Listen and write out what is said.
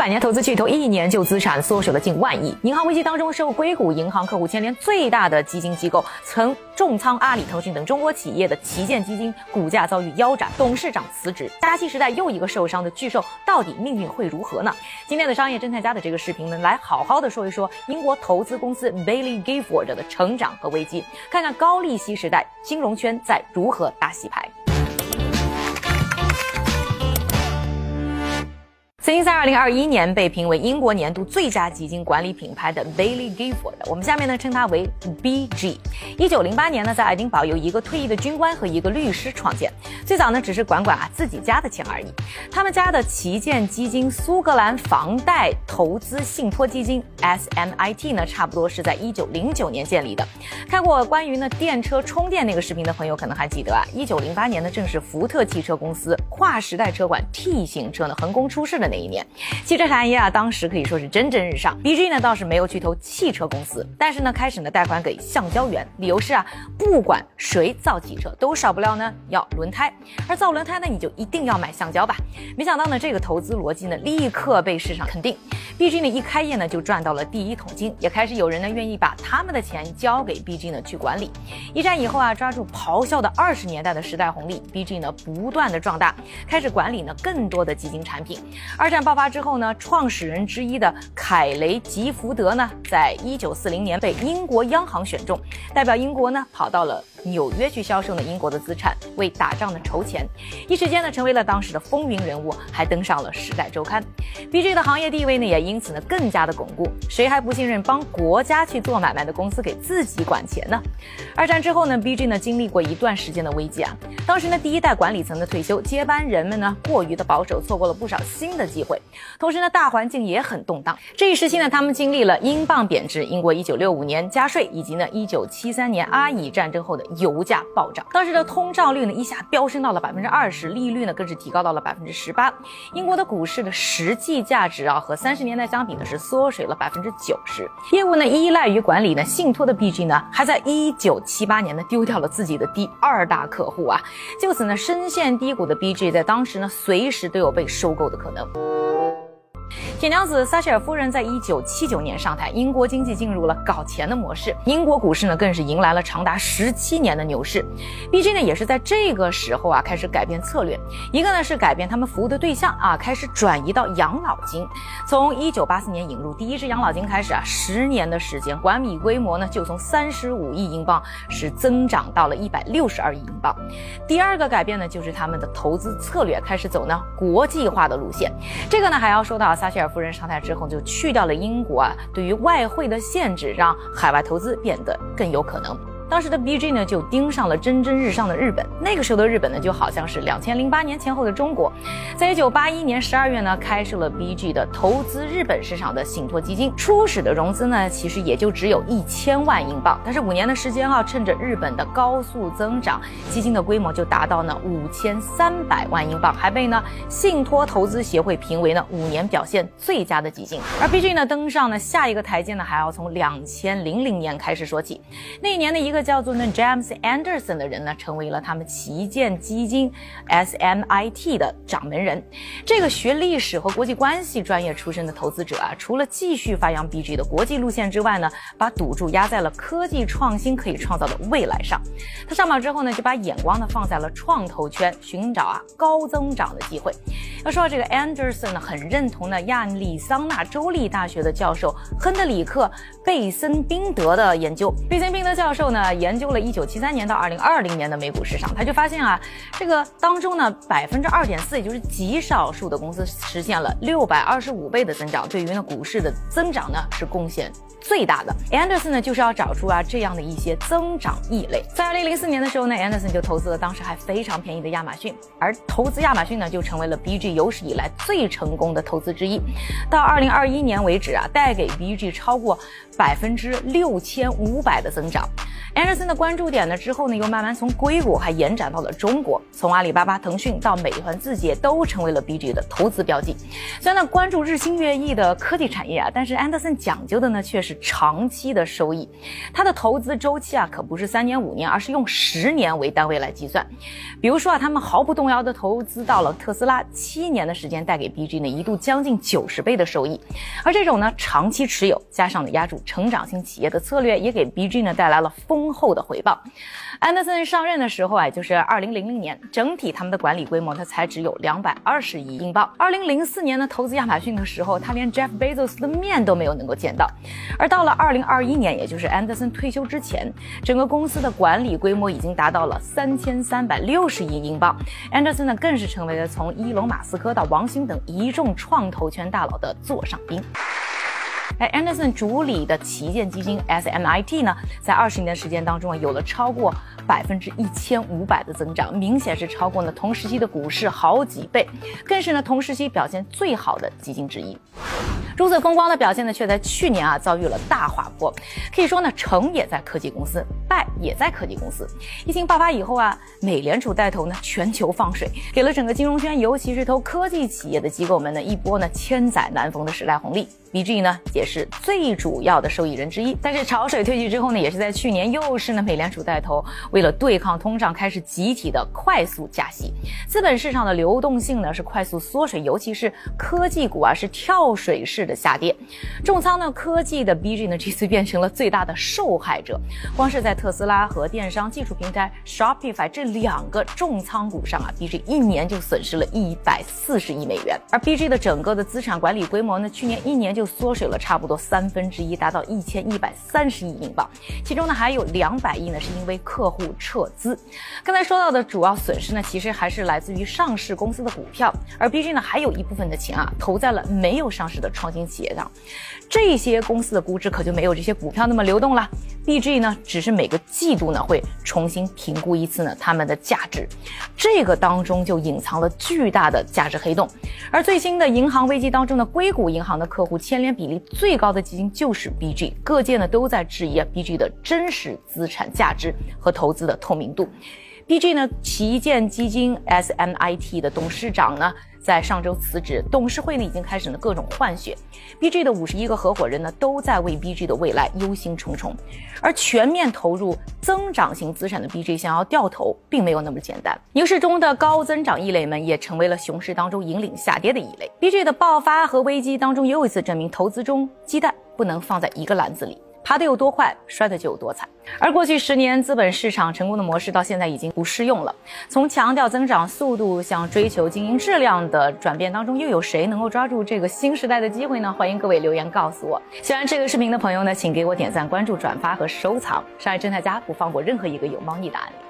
百年投资巨头一年就资产缩水了近万亿。银行危机当中，受硅谷银行客户牵连最大的基金机构曾重仓阿里、腾讯等中国企业的旗舰基金股价遭遇腰斩，董事长辞职。加息时代又一个受伤的巨兽，到底命运会如何呢？今天的商业侦探家的这个视频呢，来好好的说一说英国投资公司 Bailey Gifford 的成长和危机，看看高利息时代金融圈在如何打洗牌。曾经在二零二一年被评为英国年度最佳基金管理品牌的 Bailey Gifford，我们下面呢称它为 BG。一九零八年呢，在爱丁堡由一个退役的军官和一个律师创建，最早呢只是管管啊自己家的钱而已。他们家的旗舰基金苏格兰房贷投资信托基金 SMIT 呢，差不多是在一九零九年建立的。看过关于呢电车充电那个视频的朋友可能还记得啊，一九零八年呢正是福特汽车公司跨时代车款 T 型车呢横空出世的。那一年，汽车产业啊，当时可以说是蒸蒸日上。BG 呢倒是没有去投汽车公司，但是呢开始呢贷款给橡胶园，理由是啊，不管谁造汽车，都少不了呢要轮胎，而造轮胎呢你就一定要买橡胶吧。没想到呢这个投资逻辑呢立刻被市场肯定。，BG 呢一开业呢就赚到了第一桶金，也开始有人呢愿意把他们的钱交给 BG 呢去管理。一战以后啊，抓住咆哮的二十年代的时代红利，BG 呢不断的壮大，开始管理呢更多的基金产品。二战爆发之后呢，创始人之一的凯雷吉福德呢，在一九四零年被英国央行选中，代表英国呢跑到了。纽约去销售呢英国的资产，为打仗呢筹钱，一时间呢成为了当时的风云人物，还登上了《时代周刊》。BG 的行业地位呢也因因此呢更加的巩固。谁还不信任帮国家去做买卖的公司给自己管钱呢？二战之后呢，BG 呢经历过一段时间的危机啊。当时呢第一代管理层的退休，接班人们呢过于的保守，错过了不少新的机会。同时呢大环境也很动荡。这一时期呢他们经历了英镑贬值、英国1965年加税，以及呢1973年阿以战争后的。油价暴涨，当时的通胀率呢一下飙升到了百分之二十，利率呢更是提高到了百分之十八。英国的股市的实际价值啊和三十年在相比呢是缩水了百分之九十。业务呢依赖于管理呢信托的 BG 呢还在一九七八年呢丢掉了自己的第二大客户啊，就此呢深陷低谷的 BG 在当时呢随时都有被收购的可能。铁娘子撒切尔夫人在一九七九年上台，英国经济进入了搞钱的模式，英国股市呢更是迎来了长达十七年的牛市。BG 呢也是在这个时候啊开始改变策略，一个呢是改变他们服务的对象啊，开始转移到养老金。从一九八四年引入第一支养老金开始啊，十年的时间，管理规模呢就从三十五亿英镑是增长到了一百六十二亿英镑。第二个改变呢就是他们的投资策略开始走呢国际化的路线，这个呢还要说到撒切尔。夫人上台之后，就去掉了英国啊对于外汇的限制，让海外投资变得更有可能。当时的 BG 呢就盯上了蒸蒸日上的日本，那个时候的日本呢就好像是两千零八年前后的中国。在一九八一年十二月呢，开设了 BG 的投资日本市场的信托基金，初始的融资呢其实也就只有一千万英镑，但是五年的时间啊，趁着日本的高速增长，基金的规模就达到呢五千三百万英镑，还被呢信托投资协会评为呢五年表现最佳的基金。而 BG 呢登上呢下一个台阶呢，还要从两千零零年开始说起，那一年的一个。叫做呢 James Anderson 的人呢，成为了他们旗舰基金 SMIT 的掌门人。这个学历史和国际关系专业出身的投资者啊，除了继续发扬 BG 的国际路线之外呢，把赌注压在了科技创新可以创造的未来上。他上榜之后呢，就把眼光呢放在了创投圈，寻找啊高增长的机会。要说到这个 Anderson 呢，很认同呢亚利桑那州立大学的教授亨德里克贝森宾德的研究。贝森宾德教授呢。研究了一九七三年到二零二零年的美股市场，他就发现啊，这个当中呢，百分之二点四，也就是极少数的公司实现了六百二十五倍的增长，对于呢股市的增长呢是贡献最大的。Anderson 呢就是要找出啊这样的一些增长异类。在二零零四年的时候呢，Anderson 就投资了当时还非常便宜的亚马逊，而投资亚马逊呢就成为了 BG 有史以来最成功的投资之一。到二零二一年为止啊，带给 BG 超过百分之六千五百的增长。Anderson 的关注点呢，之后呢又慢慢从硅谷还延展到了中国，从阿里巴巴、腾讯到美团、字节都成为了 BG 的投资标的。虽然呢关注日新月异的科技产业啊，但是 Anderson 讲究的呢却是长期的收益。他的投资周期啊可不是三年五年，而是用十年为单位来计算。比如说啊，他们毫不动摇的投资到了特斯拉，七年的时间带给 BG 呢一度将近九十倍的收益。而这种呢长期持有加上呢压住成长性企业的策略，也给 BG 呢带来了丰厚的回报。安德森上任的时候啊，就是二零零零年，整体他们的管理规模它才只有两百二十亿英镑。二零零四年呢，投资亚马逊的时候，他连 Jeff Bezos 的面都没有能够见到。而到了二零二一年，也就是安德森退休之前，整个公司的管理规模已经达到了三千三百六十亿英镑。安德森呢，更是成为了从伊隆马斯克到王兴等一众创投圈大佬的座上宾。哎，Anderson 主理的旗舰基金 SMIT 呢，在二十年的时间当中啊，有了超过百分之一千五百的增长，明显是超过了同时期的股市好几倍，更是呢同时期表现最好的基金之一。如此风光的表现呢，却在去年啊遭遇了大滑坡。可以说呢，成也在科技公司，败也在科技公司。疫情爆发以后啊，美联储带头呢，全球放水，给了整个金融圈，尤其是投科技企业的机构们呢一波呢千载难逢的时代红利。BG 呢也是最主要的受益人之一。但是潮水退去之后呢，也是在去年又是呢美联储带头，为了对抗通胀，开始集体的快速加息，资本市场的流动性呢是快速缩水，尤其是科技股啊是跳水式的下跌。重仓呢科技的 BG 呢这次变成了最大的受害者。光是在特斯拉和电商技术平台 Shopify 这两个重仓股上啊，BG 一年就损失了一百四十亿美元。而 BG 的整个的资产管理规模呢，去年一年就缩水了差不多三分之一，达到一千一百三十亿英镑，其中呢还有两百亿呢是因为客户撤资。刚才说到的主要损失呢，其实还是来自于上市公司的股票，而 BG 呢还有一部分的钱啊投在了没有上市的创新企业上，这些公司的估值可就没有这些股票那么流动了。BG 呢只是每个季度呢会重新评估一次呢他们的价值，这个当中就隐藏了巨大的价值黑洞。而最新的银行危机当中的硅谷银行的客户。牵连比例最高的基金就是 BG，各界呢都在质疑啊 BG 的真实资产价值和投资的透明度。BG 呢旗舰基金 SMIT 的董事长呢在上周辞职，董事会呢已经开始了各种换血。BG 的五十一个合伙人呢都在为 BG 的未来忧心忡忡，而全面投入增长型资产的 BG 想要掉头，并没有那么简单。牛市中的高增长异类们也成为了熊市当中引领下跌的一类。BG 的爆发和危机当中又一次证明，投资中鸡蛋不能放在一个篮子里。爬得有多快，摔得就有多惨。而过去十年资本市场成功的模式，到现在已经不适用了。从强调增长速度向追求经营质量的转变当中，又有谁能够抓住这个新时代的机会呢？欢迎各位留言告诉我。喜欢这个视频的朋友呢，请给我点赞、关注、转发和收藏。上海侦探家不放过任何一个有猫腻的案例。